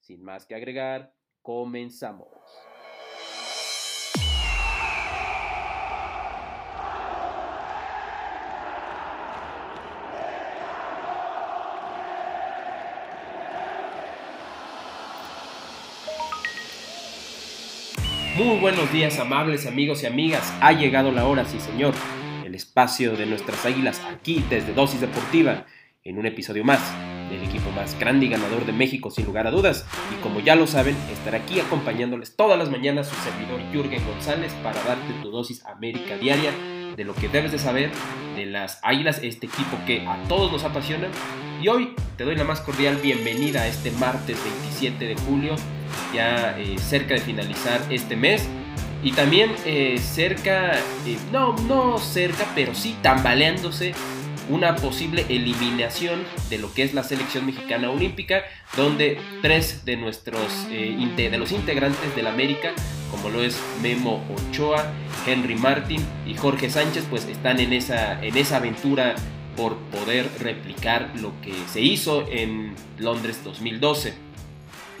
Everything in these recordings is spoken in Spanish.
Sin más que agregar, comenzamos. Muy buenos días, amables amigos y amigas. Ha llegado la hora, sí señor. El espacio de nuestras águilas aquí desde Dosis Deportiva, en un episodio más del equipo más grande y ganador de México, sin lugar a dudas. Y como ya lo saben, estaré aquí acompañándoles todas las mañanas su servidor Jürgen González para darte tu dosis América diaria de lo que debes de saber de las Águilas, este equipo que a todos nos apasiona. Y hoy te doy la más cordial bienvenida a este martes 27 de julio, ya eh, cerca de finalizar este mes. Y también eh, cerca, eh, no, no cerca, pero sí tambaleándose una posible eliminación de lo que es la selección mexicana olímpica, donde tres de nuestros eh, de los integrantes América, como lo es Memo Ochoa, Henry Martin y Jorge Sánchez, pues están en esa, en esa aventura por poder replicar lo que se hizo en Londres 2012.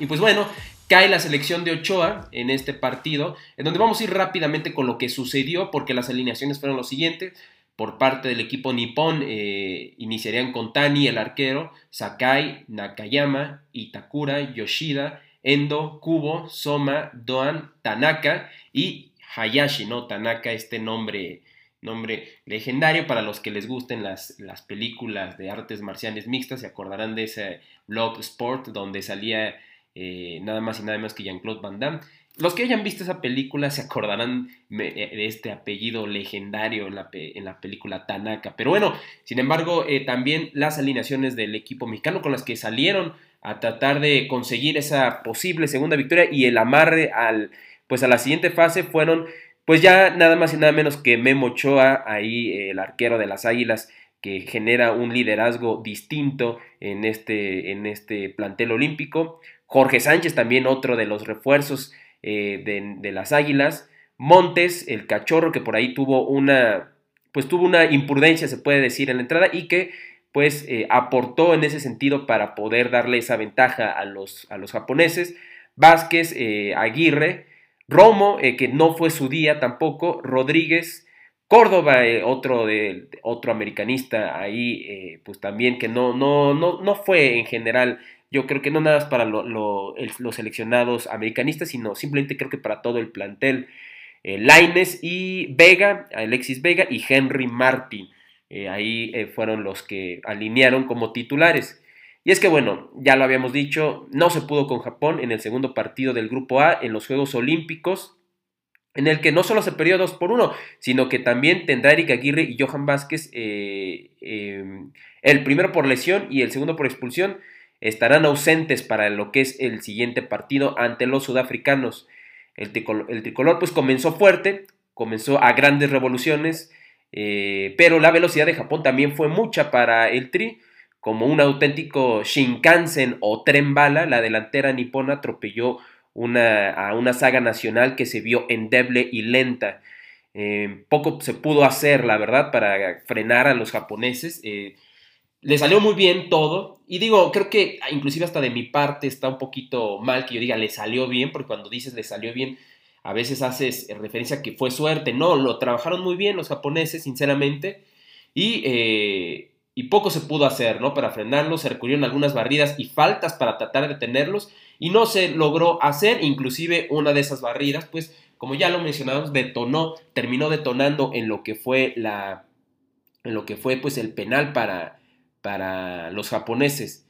Y pues bueno, cae la selección de Ochoa en este partido, en donde vamos a ir rápidamente con lo que sucedió, porque las alineaciones fueron lo siguiente por parte del equipo nipón eh, iniciarían con Tani, el arquero, Sakai, Nakayama, Itakura, Yoshida, Endo, Kubo, Soma, Doan, Tanaka y Hayashi, ¿no? Tanaka, este nombre, nombre legendario para los que les gusten las, las películas de artes marciales mixtas, se acordarán de ese blog Sport donde salía eh, nada más y nada menos que Jean-Claude Van Damme. Los que hayan visto esa película se acordarán eh, de este apellido legendario en la, en la película Tanaka. Pero bueno, sin embargo, eh, también las alineaciones del equipo mexicano con las que salieron a tratar de conseguir esa posible segunda victoria y el amarre al, pues a la siguiente fase fueron pues ya nada más y nada menos que Memo Ochoa, ahí el arquero de las Águilas, que genera un liderazgo distinto en este, en este plantel olímpico. Jorge Sánchez, también otro de los refuerzos eh, de, las Águilas. Montes, el cachorro que por ahí tuvo una, pues tuvo una imprudencia, se puede decir, en la entrada y que pues eh, aportó en ese sentido para poder darle esa ventaja a los, a los japoneses. Vázquez, eh, Aguirre, Romo, que no fue su día tampoco, Rodríguez, Córdoba, otro, de, otro americanista ahí, pues también que no, no, no, no fue en general yo creo que no nada más para los seleccionados americanistas, sino simplemente creo que para todo el plantel. Eh, Laines y Vega, Alexis Vega y Henry Martin. Eh, ahí eh, fueron los que alinearon como titulares. Y es que bueno, ya lo habíamos dicho, no se pudo con Japón en el segundo partido del Grupo A en los Juegos Olímpicos, en el que no solo se perdió 2 por 1, sino que también tendrá Eric Aguirre y Johan Vázquez el primero por lesión y el segundo por expulsión estarán ausentes para lo que es el siguiente partido ante los sudafricanos. El tricolor, pues comenzó fuerte, comenzó a grandes revoluciones, eh, pero la velocidad de Japón también fue mucha para el Tri. Como un auténtico Shinkansen o tren bala, la delantera nipona atropelló una, a una saga nacional que se vio endeble y lenta. Eh, poco se pudo hacer, la verdad, para frenar a los japoneses. Eh, le salió muy bien todo. Y digo, creo que inclusive hasta de mi parte está un poquito mal que yo diga le salió bien, porque cuando dices le salió bien, a veces haces referencia a que fue suerte. No, lo trabajaron muy bien los japoneses, sinceramente. Y, eh, y poco se pudo hacer, ¿no? Para frenarlos, se recurrieron algunas barridas y faltas para tratar de detenerlos. Y no se logró hacer, inclusive una de esas barridas, pues, como ya lo mencionamos, detonó, terminó detonando en lo que fue la. en lo que fue pues el penal para, para los japoneses.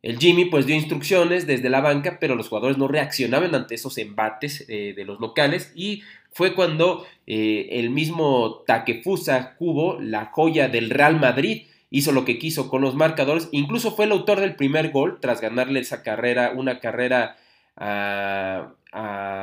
El Jimmy pues dio instrucciones desde la banca, pero los jugadores no reaccionaban ante esos embates eh, de los locales y fue cuando eh, el mismo Takefusa Kubo, la joya del Real Madrid, hizo lo que quiso con los marcadores, incluso fue el autor del primer gol tras ganarle esa carrera, una carrera a,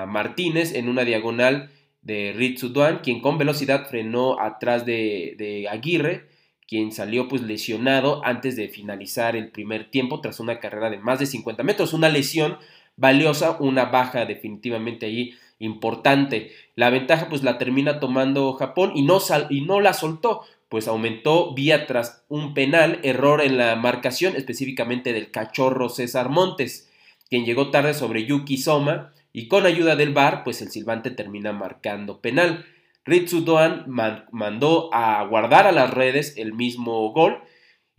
Martínez en una diagonal de Ritsu Duan, quien con velocidad frenó atrás de, Aguirre, quien salió pues lesionado antes de finalizar el primer tiempo tras una carrera de más de 50 metros, una lesión valiosa, una baja definitivamente ahí importante. La ventaja pues la termina tomando Japón y no, y no la soltó, pues aumentó vía tras un penal, error en la marcación específicamente del cachorro César Montes, quien llegó tarde sobre Yuki Soma y con ayuda del VAR pues el silbante termina marcando penal. Ritsu Doan mandó a guardar a las redes el mismo gol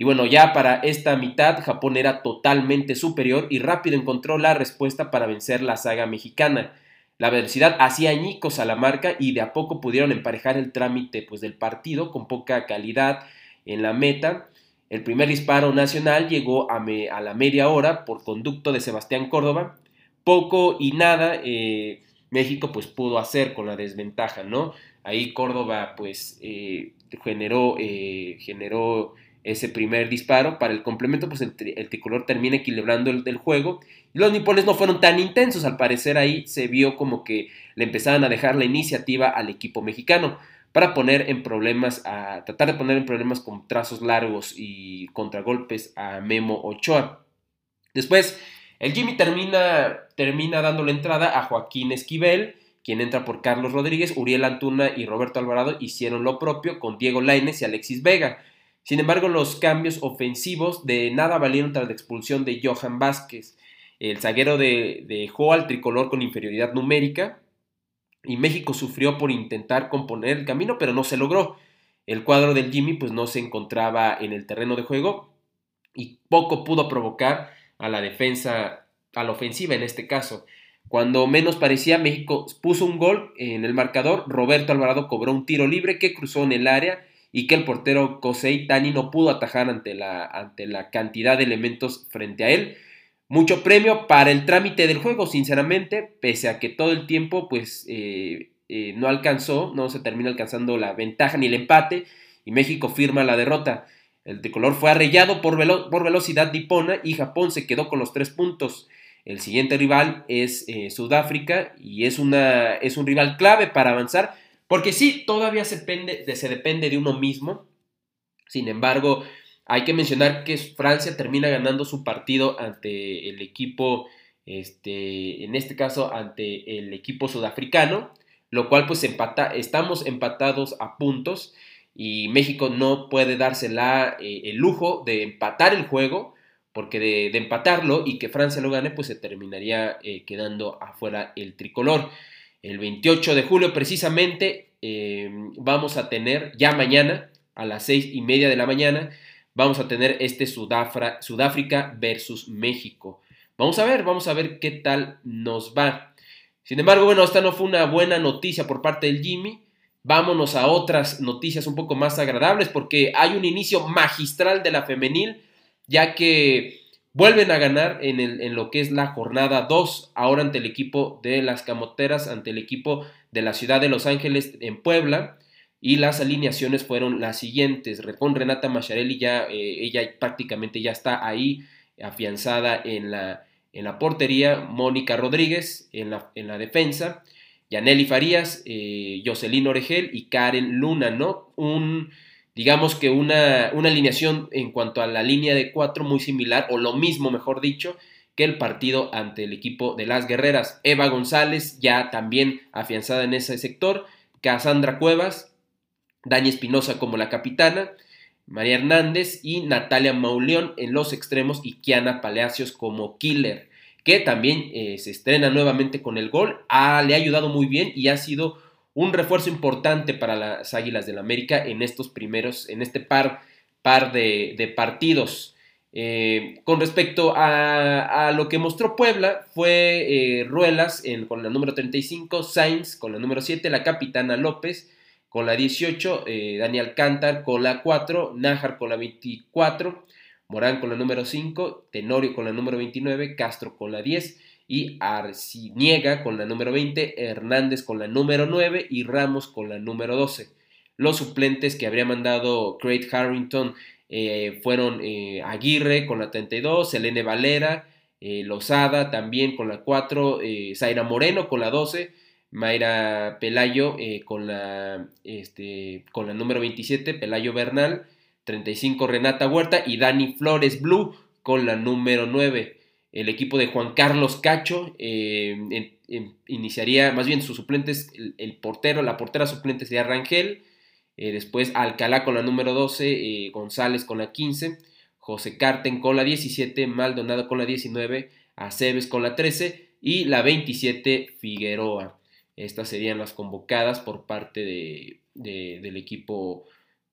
y bueno, ya para esta mitad Japón era totalmente superior y rápido encontró la respuesta para vencer la saga mexicana. La velocidad hacía añicos a la marca y de a poco pudieron emparejar el trámite pues, del partido con poca calidad en la meta. El primer disparo nacional llegó a, a la media hora por conducto de Sebastián Córdoba. Poco y nada eh, México pues pudo hacer con la desventaja, ¿no? Ahí Córdoba pues eh, generó, eh, generó ese primer disparo. Para el complemento, pues el, tricolor termina equilibrando el, del juego. Los nipones no fueron tan intensos. Al parecer ahí se vio como que le empezaban a dejar la iniciativa al equipo mexicano para poner en problemas, a tratar de poner en problemas con trazos largos y contragolpes a Memo Ochoa. Después, el Jimmy termina, termina dando la entrada a Joaquín Esquivel, quien entra por Carlos Rodríguez, Uriel Antuna y Roberto Alvarado hicieron lo propio con Diego Laines y Alexis Vega. Sin embargo, los cambios ofensivos de nada valieron tras la expulsión de Johan Vázquez. El zaguero dejó al tricolor con inferioridad numérica y México sufrió por intentar componer el camino, pero no se logró. El cuadro del Jimmy pues no se encontraba en el terreno de juego y poco pudo provocar a la defensa, a la ofensiva en este caso. Cuando menos parecía, México puso un gol en el marcador, Roberto Alvarado cobró un tiro libre que cruzó en el área y que el portero Kosei Tani no pudo atajar ante la, ante la cantidad de elementos frente a él. Mucho premio para el trámite del juego, sinceramente, pese a que todo el tiempo pues eh, eh, no alcanzó, no se termina alcanzando la ventaja ni el empate y México firma la derrota. El tricolor fue arrellado por, por velocidad dipona y Japón se quedó con los tres puntos. El siguiente rival es eh, Sudáfrica y es, una, es un rival clave para avanzar porque sí, todavía se depende, se depende de uno mismo. Sin embargo, hay que mencionar que Francia termina ganando su partido ante el equipo, este, en este caso ante el equipo sudafricano, lo cual pues empata, estamos empatados a puntos y México no puede darse eh, el lujo de empatar el juego, porque de, empatarlo y que Francia lo gane, pues se terminaría eh, quedando afuera el tricolor. El 28 de julio precisamente em, vamos a tener, ya mañana, a las 6 y media de la mañana, vamos a tener este Sudáfrica versus México. Vamos a ver, vamos a ver qué tal nos va. Sin embargo, bueno, esta no fue una buena noticia por parte del Jimmy. Vámonos a otras noticias un poco más agradables porque hay un inicio magistral de la femenil, ya que Vuelven a ganar en, lo que es la jornada 2, ahora ante el equipo de las Camoteras, ante el equipo de la ciudad de Los Ángeles en Puebla. Y las alineaciones fueron las siguientes. Con Renata Macharelli ya, eh, ella prácticamente ya está ahí afianzada en la, en la portería. Mónica Rodríguez en la, en la defensa. Yaneli Farías, eh, Jocelyn Oregel y Karen Luna, ¿no? Un digamos que una, alineación en cuanto a la línea de cuatro muy similar, o lo mismo, mejor dicho, que el partido ante el equipo de las guerreras. Eva González, ya también afianzada en ese sector, Cassandra Cuevas, Dani Espinosa como la capitana, María Hernández y Natalia Mauleón en los extremos y Kiana Palacios como killer, que también eh, se estrena nuevamente con el gol, ah, le ha ayudado muy bien y ha sido un refuerzo importante para las Águilas del América en estos primeros, en este par, par de, partidos. Eh, con respecto a, lo que mostró Puebla, fue eh, Ruelas con la número 35, Sainz con la número 7, la capitana López con la 18, eh, Daniel Cantar con la 4, Nájar con la 24, Morán con la número 5, Tenorio con la número 29, Castro con la 10 y Arciniega con la número 20, Hernández con la número 9 y Ramos con la número 12. Los suplentes que habría mandado Craig Harrington eh, fueron eh, Aguirre con la 32, Selene Valera, eh, Lozada también con la 4, eh, Zaira Moreno con la 12, Mayra Pelayo con, la, este, con la número 27, Pelayo Bernal, 35 Renata Huerta y Dani Flores Blue con la número 9. El equipo de Juan Carlos Cacho iniciaría, más bien sus suplentes, el, portero, la portera suplente sería Rangel, después Alcalá con la número 12, González con la 15, José Carten con la 17, Maldonado con la 19, Aceves con la 13 y la 27 Figueroa. Estas serían las convocadas por parte de, del equipo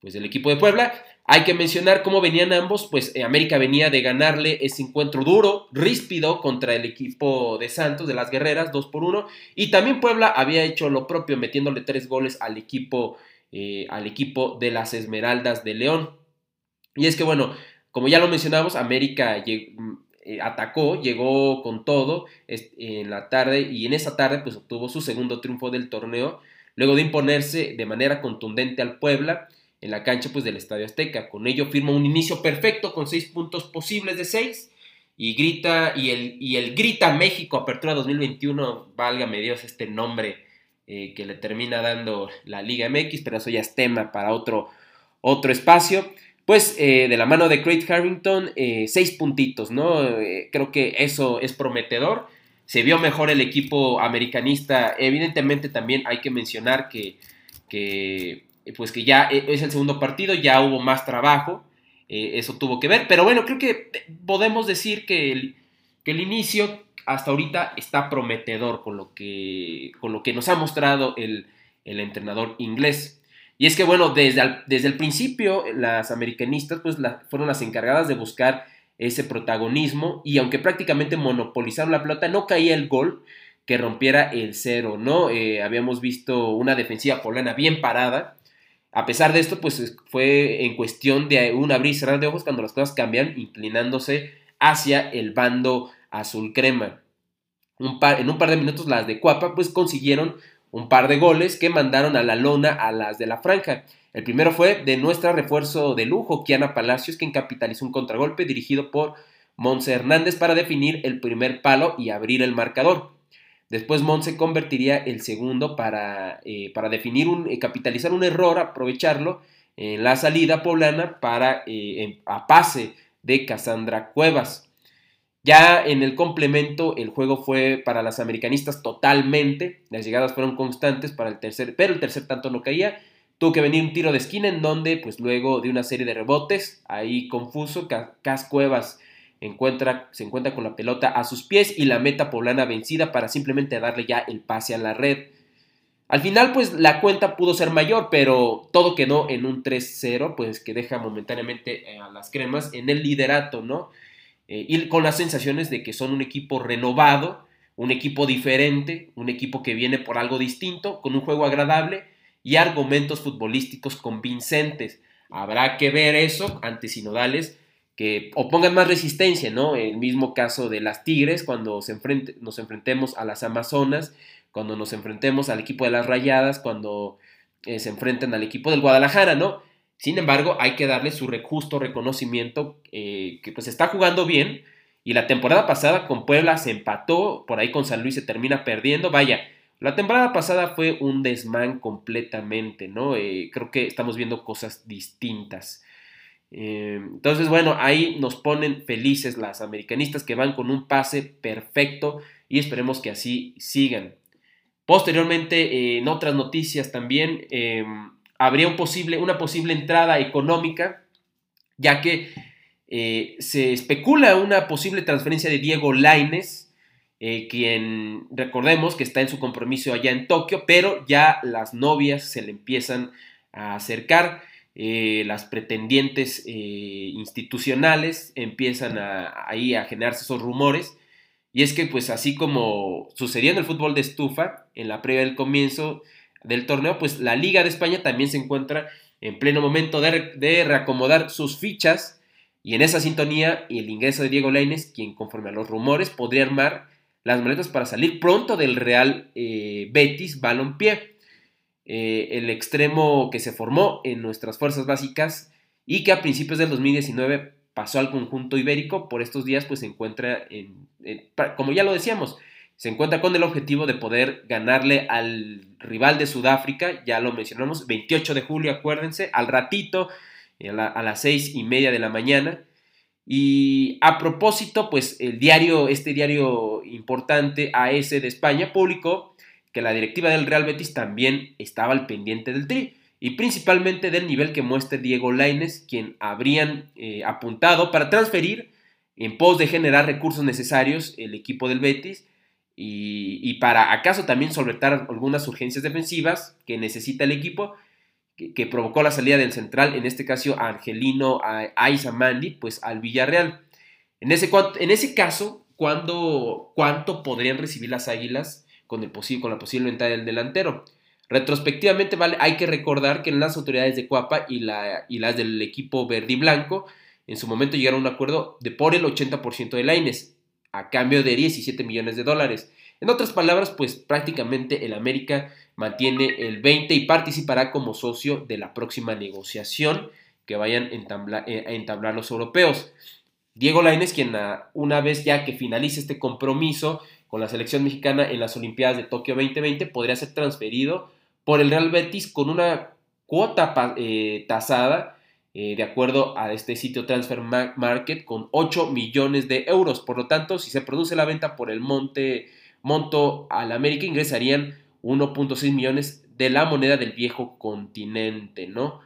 pues del equipo de Puebla. Hay que mencionar cómo venían ambos, pues eh, América venía de ganarle ese encuentro duro, ríspido contra el equipo de Santos, de las Guerreras, 2 por 1, y también Puebla había hecho lo propio, metiéndole tres goles al equipo, eh, al equipo de las Esmeraldas de León. Y es que bueno, como ya lo mencionamos, América mm, eh, atacó, llegó con todo en la tarde y en esa tarde pues obtuvo su segundo triunfo del torneo, luego de imponerse de manera contundente al Puebla en la cancha pues del Estadio Azteca. Con ello firma un inicio perfecto con seis puntos posibles de seis y grita y el, y el Grita México Apertura 2021, válgame Dios este nombre eh, que le termina dando la Liga MX, pero eso ya es tema para otro, otro espacio pues eh, de la mano de Craig Harrington, eh, seis puntitos, ¿no? Eh, creo que eso es prometedor. Se vio mejor el equipo americanista. Evidentemente también hay que mencionar que, pues que ya es el segundo partido, ya hubo más trabajo. eso tuvo que ver. Pero bueno, creo que podemos decir que el, que el inicio hasta ahorita está prometedor con lo que, con lo que nos ha mostrado el, el entrenador inglés. Y es que, bueno, desde, desde el principio las americanistas pues, fueron las encargadas de buscar ese protagonismo y aunque prácticamente monopolizaron la pelota, no caía el gol que rompiera el cero, ¿no? Eh, habíamos visto una defensiva poblana bien parada. A pesar de esto, pues fue en cuestión de un abrir y cerrar de ojos cuando las cosas cambian, inclinándose hacia el bando azul crema. Un en un par de minutos las de Cuapa pues consiguieron un par de goles que mandaron a la lona a las de la franja. El primero fue de nuestra refuerzo de lujo, Kiana Palacios, quien capitalizó un contragolpe dirigido por Monse Hernández para definir el primer palo y abrir el marcador. Después Monse convertiría el segundo para, eh, para definir un, eh, capitalizar un error, aprovecharlo en la salida poblana para eh, a pase de Cassandra Cuevas. Ya en el complemento el juego fue para las americanistas totalmente, las llegadas fueron constantes para el tercer, pero el tercer tanto no caía. Tuvo que venir un tiro de esquina en donde, pues luego de una serie de rebotes, ahí confuso, Cas Cuevas encuentra, se encuentra con la pelota a sus pies y la meta poblana vencida para simplemente darle ya el pase a la red. Al final, pues la cuenta pudo ser mayor, pero todo quedó en un 3-0, pues que deja momentáneamente eh, a las cremas en el liderato, ¿no? eh, y con las sensaciones de que son un equipo renovado, un equipo diferente, un equipo que viene por algo distinto, con un juego agradable y argumentos futbolísticos convincentes. Habrá que ver eso ante Sinodales que opongan más resistencia, ¿no? El mismo caso de las Tigres, cuando nos enfrentemos a las Amazonas, cuando nos enfrentemos al equipo de las Rayadas, cuando eh, se enfrenten al equipo del Guadalajara, ¿no? Sin embargo, hay que darle su justo reconocimiento eh, que pues está jugando bien. Y la temporada pasada con Puebla se empató, por ahí con San Luis se termina perdiendo. Vaya, la temporada pasada fue un desmán completamente, ¿no? Eh, creo que estamos viendo cosas distintas. Eh, entonces, bueno, ahí nos ponen felices las americanistas que van con un pase perfecto y esperemos que así sigan. Posteriormente, en otras noticias también, habría un posible, una posible entrada económica, ya que eh, se especula una posible transferencia de Diego Laines, eh, quien recordemos que está en su compromiso allá en Tokio, pero ya las novias se le empiezan a acercar, eh, las pretendientes institucionales empiezan a, ahí a generarse esos rumores. Y es que pues así como sucedió en el fútbol de estufa, en la previa del comienzo, del torneo, pues la Liga de España también se encuentra en pleno momento de, reacomodar sus fichas y en esa sintonía el ingreso de Diego Lainez, quien conforme a los rumores podría armar las maletas para salir pronto del Real eh, Betis Balompié, eh, el extremo que se formó en nuestras fuerzas básicas y que a principios del 2019 pasó al conjunto ibérico, por estos días pues se encuentra, en, como ya lo decíamos, se encuentra con el objetivo de poder ganarle al rival de Sudáfrica, ya lo mencionamos, 28 de julio, acuérdense, al ratito, a, las seis y media de la mañana. Y a propósito, pues el diario, este diario importante, AS de España, publicó que la directiva del Real Betis también estaba al pendiente del tri y principalmente del nivel que muestra Diego Laines, quien habrían eh, apuntado para transferir en pos de generar recursos necesarios el equipo del Betis y, para acaso también solventar algunas urgencias defensivas que necesita el equipo que, provocó la salida del central, en este caso Angelino Aizamandi, pues al Villarreal. En ese, en ese caso, ¿cuánto podrían recibir las Águilas con, el con la posible venta del delantero? Retrospectivamente, vale, hay que recordar que las autoridades de Cuapa y, la, y las del equipo verde y blanco en su momento llegaron a un acuerdo de por el 80% de Laines, a cambio de 17 millones de dólares. En otras palabras, pues prácticamente el América mantiene el 20 y participará como socio de la próxima negociación que vayan eh, a entablar los europeos. Diego Lainez, quien una vez ya que finalice este compromiso con la selección mexicana en las Olimpiadas de Tokio 2020, podría ser transferido por el Real Betis con una cuota eh, tasada, eh, de acuerdo a este sitio Transfer Market, con 8 millones de euros. Por lo tanto, si se produce la venta por el monte, monto al América, ingresarían 1.6 millones de la moneda del viejo continente, ¿no?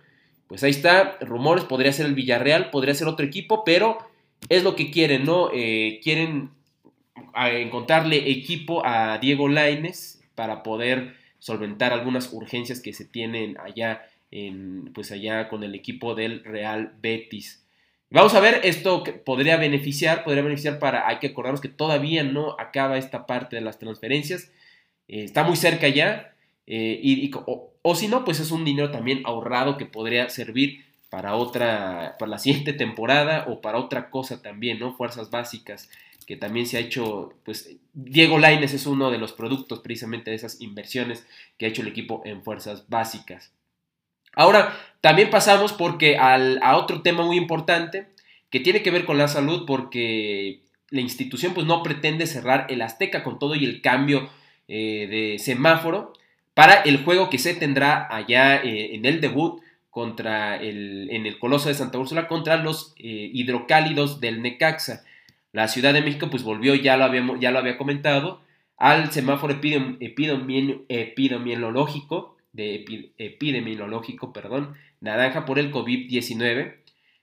Pues ahí está, rumores, podría ser el Villarreal, podría ser otro equipo, pero es lo que quieren, ¿no? Eh, quieren encontrarle equipo a Diego Laines para poder solventar algunas urgencias que se tienen allá en, pues allá con el equipo del Real Betis. Vamos a ver, esto podría beneficiar, podría beneficiar para, hay que acordarnos que todavía no acaba esta parte de las transferencias, eh, está muy cerca ya, eh, y, o, si no, pues es un dinero también ahorrado que podría servir para otra, para la siguiente temporada o para otra cosa también, ¿no? Fuerzas básicas que también se ha hecho, pues Diego Laines es uno de los productos precisamente de esas inversiones que ha hecho el equipo en fuerzas básicas. Ahora, también pasamos porque a otro tema muy importante que tiene que ver con la salud porque la institución pues no pretende cerrar el Azteca con todo y el cambio eh, de semáforo para el juego que se tendrá allá eh, en el debut contra el, en el Coloso de Santa Úrsula contra los eh, hidrocálidos del Necaxa. La Ciudad de México pues volvió, ya lo, ya lo había comentado, al semáforo epidemiológico, de epidemiológico, perdón, naranja por el COVID-19,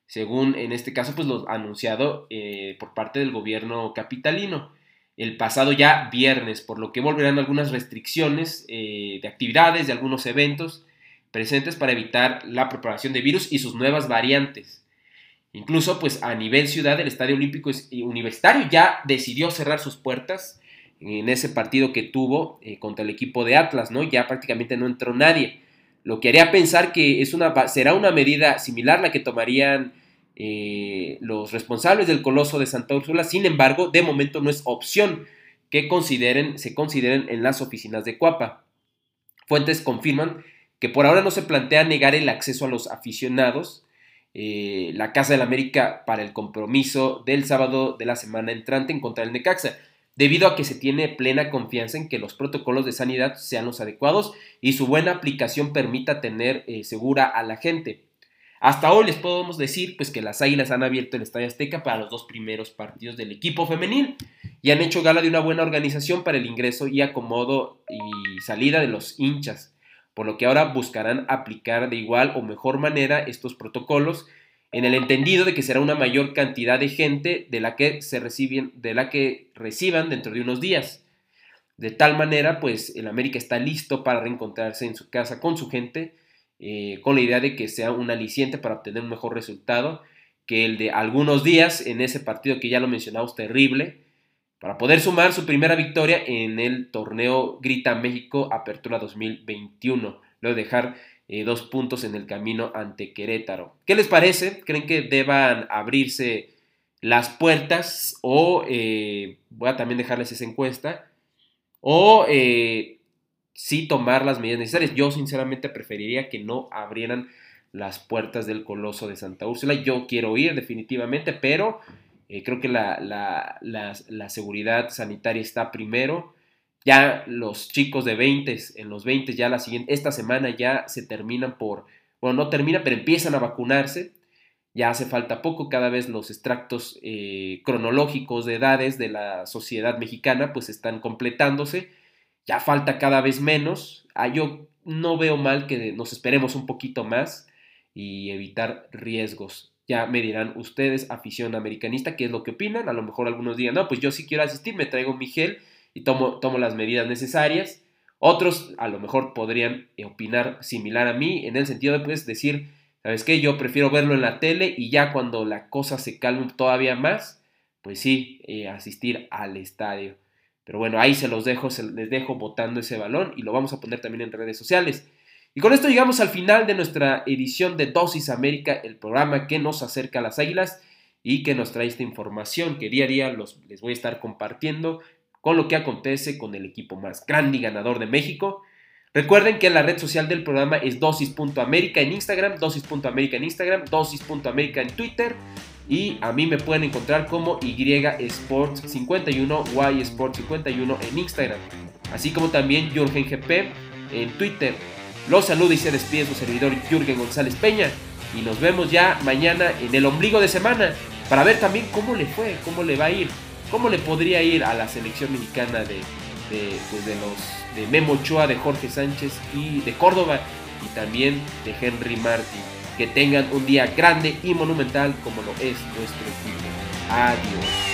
según en este caso pues lo anunciado eh, por parte del gobierno capitalino el pasado ya viernes, por lo que volverán algunas restricciones eh, de actividades, de algunos eventos presentes para evitar la propagación de virus y sus nuevas variantes. Incluso, pues a nivel ciudad, el Estadio Olímpico Universitario ya decidió cerrar sus puertas en ese partido que tuvo eh, contra el equipo de Atlas, ¿no? Ya prácticamente no entró nadie. Lo que haría pensar que es una, será una medida similar la que tomarían eh, los responsables del Coloso de Santa Úrsula. Sin embargo, de momento no es opción que consideren, se consideren en las oficinas de Cuapa. Fuentes confirman que por ahora no se plantea negar el acceso a los aficionados eh, la Casa del América para el compromiso del sábado de la semana entrante en contra del Necaxa, debido a que se tiene plena confianza en que los protocolos de sanidad sean los adecuados y su buena aplicación permita tener eh, segura a la gente. Hasta hoy les podemos decir pues, que las Águilas han abierto el Estadio Azteca para los dos primeros partidos del equipo femenil y han hecho gala de una buena organización para el ingreso y acomodo y salida de los hinchas por lo que ahora buscarán aplicar de igual o mejor manera estos protocolos en el entendido de que será una mayor cantidad de gente de la que se reciben, de la que reciban dentro de unos días. De tal manera, pues el América está listo para reencontrarse en su casa con su gente, eh, con la idea de que sea un aliciente para obtener un mejor resultado que el de algunos días en ese partido que ya lo mencionamos terrible, para poder sumar su primera victoria en el torneo Grita México Apertura 2021, luego de dejar eh, dos puntos en el camino ante Querétaro. ¿Qué les parece? ¿Creen que deban abrirse las puertas o eh, voy a también dejarles esa encuesta o eh, sí tomar las medidas necesarias? Yo sinceramente preferiría que no abrieran las puertas del Coloso de Santa Úrsula. Yo quiero ir definitivamente, pero eh, creo que la, la, seguridad sanitaria está primero. Ya los chicos de 20, en los 20 ya la siguiente, esta semana ya se terminan por, bueno, no terminan, pero empiezan a vacunarse. Ya hace falta poco, cada vez los extractos eh, cronológicos de edades de la sociedad mexicana pues están completándose. Ya falta cada vez menos. Ah, yo no veo mal que nos esperemos un poquito más y evitar riesgos. Ya me dirán ustedes, afición americanista, qué es lo que opinan. A lo mejor algunos digan, no, pues yo sí quiero asistir, me traigo mi gel y tomo, tomo las medidas necesarias. Otros a lo mejor podrían opinar similar a mí, en el sentido de pues, decir, ¿sabes qué? Yo prefiero verlo en la tele y ya cuando la cosa se calme todavía más, pues sí, eh, asistir al estadio. Pero bueno, ahí se los dejo, se les dejo botando ese balón y lo vamos a poner también en redes sociales. Y con esto llegamos al final de nuestra edición de Dosis América, el programa que nos acerca a las águilas y que nos trae esta información que día los, les voy a estar compartiendo con lo que acontece con el equipo más grande y ganador de México. Recuerden que la red social del programa es dosis.america en Instagram, dosis.america en Instagram, dosis.america en Twitter y a mí me pueden encontrar como Y Sports 51, Y Sports 51 en Instagram, así como también Jürgen GP en Twitter. Los saluda y se despide su servidor Jürgen González Peña. Y nos vemos ya mañana en el ombligo de semana para ver también cómo le fue, cómo le va a ir, cómo le podría ir a la selección mexicana de, pues de los de Memo Ochoa, de Jorge Sánchez y de Córdoba y también de Henry Martin. Que tengan un día grande y monumental como lo es nuestro equipo. Adiós.